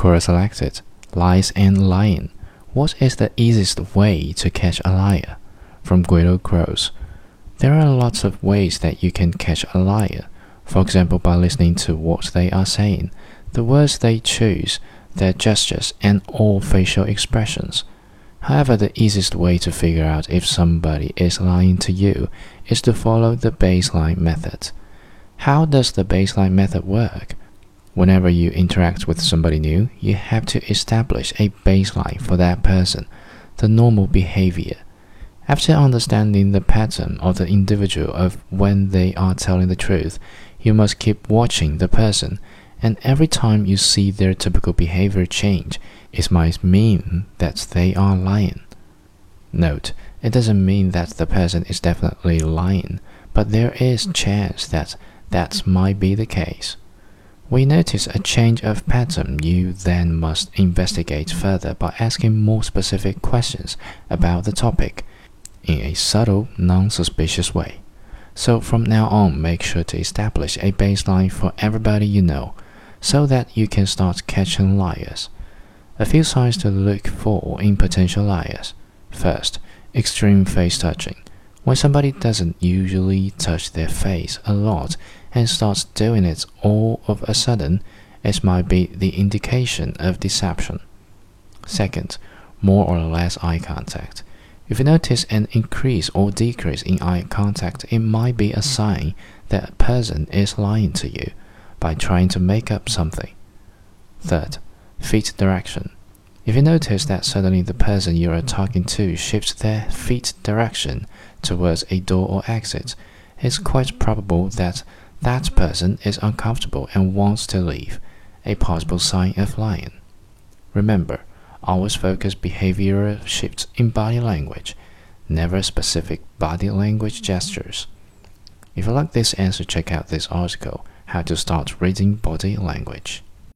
Quora selected Lies and Lying. What is the easiest way to catch a liar? From Guido Crows. There are lots of ways that you can catch a liar. For example, by listening to what they are saying, the words they choose, their gestures, and all facial expressions. However, the easiest way to figure out if somebody is lying to you is to follow the baseline method. How does the baseline method work? Whenever you interact with somebody new, you have to establish a baseline for that person, the normal behavior. After understanding the pattern of the individual of when they are telling the truth, you must keep watching the person, and every time you see their typical behavior change, it might mean that they are lying. Note, it doesn't mean that the person is definitely lying, but there is chance that that might be the case. We notice a change of pattern, you then must investigate further by asking more specific questions about the topic in a subtle, non suspicious way. So from now on, make sure to establish a baseline for everybody you know so that you can start catching liars. A few signs to look for in potential liars. First, extreme face touching. When somebody doesn't usually touch their face a lot and starts doing it all of a sudden, it might be the indication of deception. Second, more or less eye contact. If you notice an increase or decrease in eye contact, it might be a sign that a person is lying to you by trying to make up something. Third, feet direction. If you notice that suddenly the person you are talking to shifts their feet direction towards a door or exit, it's quite probable that that person is uncomfortable and wants to leave, a possible sign of lying. Remember, always focus behavioral shifts in body language, never specific body language gestures. If you like this answer, check out this article, How to Start Reading Body Language.